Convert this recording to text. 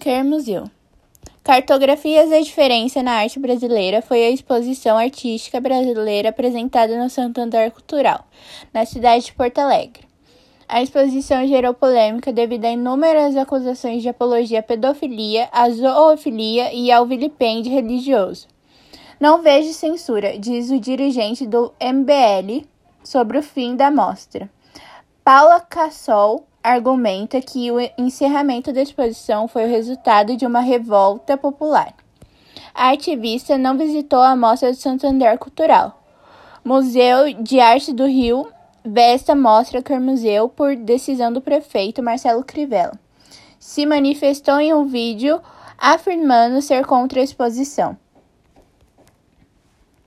Quer Museu. Cartografias da Diferença na Arte Brasileira foi a exposição artística brasileira apresentada no Santander Cultural, na cidade de Porto Alegre. A exposição gerou polêmica devido a inúmeras acusações de apologia à pedofilia, à zoofilia e ao vilipêndio religioso. Não vejo censura, diz o dirigente do MBL sobre o fim da mostra. Paula Cassol argumenta que o encerramento da exposição foi o resultado de uma revolta popular. A ativista não visitou a Mostra do Santander Cultural. Museu de Arte do Rio vesta mostra Museu por decisão do prefeito Marcelo Crivella. Se manifestou em um vídeo afirmando ser contra a exposição.